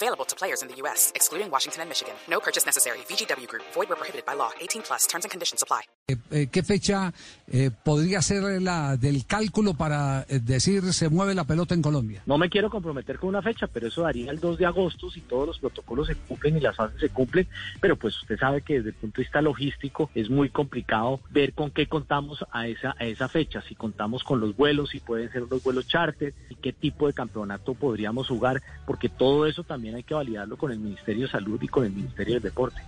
Available to players in the U.S., excluding Washington and Michigan. No purchase necessary. VGW Group. Void where prohibited by law. 18 plus. Terms and conditions apply. Eh, eh, ¿Qué fecha eh, podría ser la del cálculo para eh, decir se mueve la pelota en Colombia? No me quiero comprometer con una fecha, pero eso daría el 2 de agosto si todos los protocolos se cumplen y las fases se cumplen. Pero pues usted sabe que desde el punto de vista logístico es muy complicado ver con qué contamos a esa, a esa fecha. Si contamos con los vuelos, si pueden ser los vuelos charter y qué tipo de campeonato podríamos jugar, porque todo eso también hay que validarlo con el Ministerio de Salud y con el Ministerio del Deporte.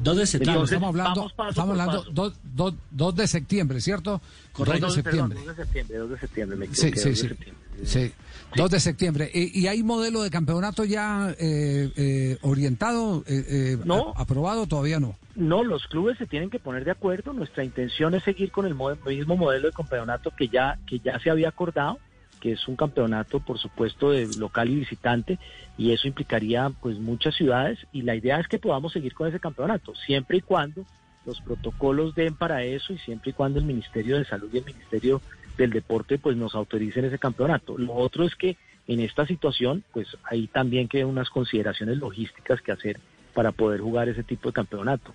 2 de septiembre. Entonces, estamos hablando, estamos hablando paso. 2, 2, 2 de septiembre, ¿cierto? 2 de septiembre. Perdón, 2 de septiembre, 2 de septiembre, me Sí, sí, 2 de sí. septiembre. Sí. 2 de septiembre. ¿Y, y hay modelo de campeonato ya eh, eh, orientado, eh, eh, No. a- aprobado? Todavía no. No, los clubes se tienen que poner de acuerdo. Nuestra intención es seguir con el mo- mismo modelo de campeonato que ya, que ya se había acordado, que es un campeonato, por supuesto, de local y visitante, y eso implicaría pues muchas ciudades, y la idea es que podamos seguir con ese campeonato, siempre y cuando los protocolos den para eso y siempre y cuando el Ministerio de Salud y el Ministerio del Deporte pues nos autoricen ese campeonato. Lo otro es que en esta situación pues hay también que unas consideraciones logísticas que hacer para poder jugar ese tipo de campeonato.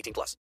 18 plus.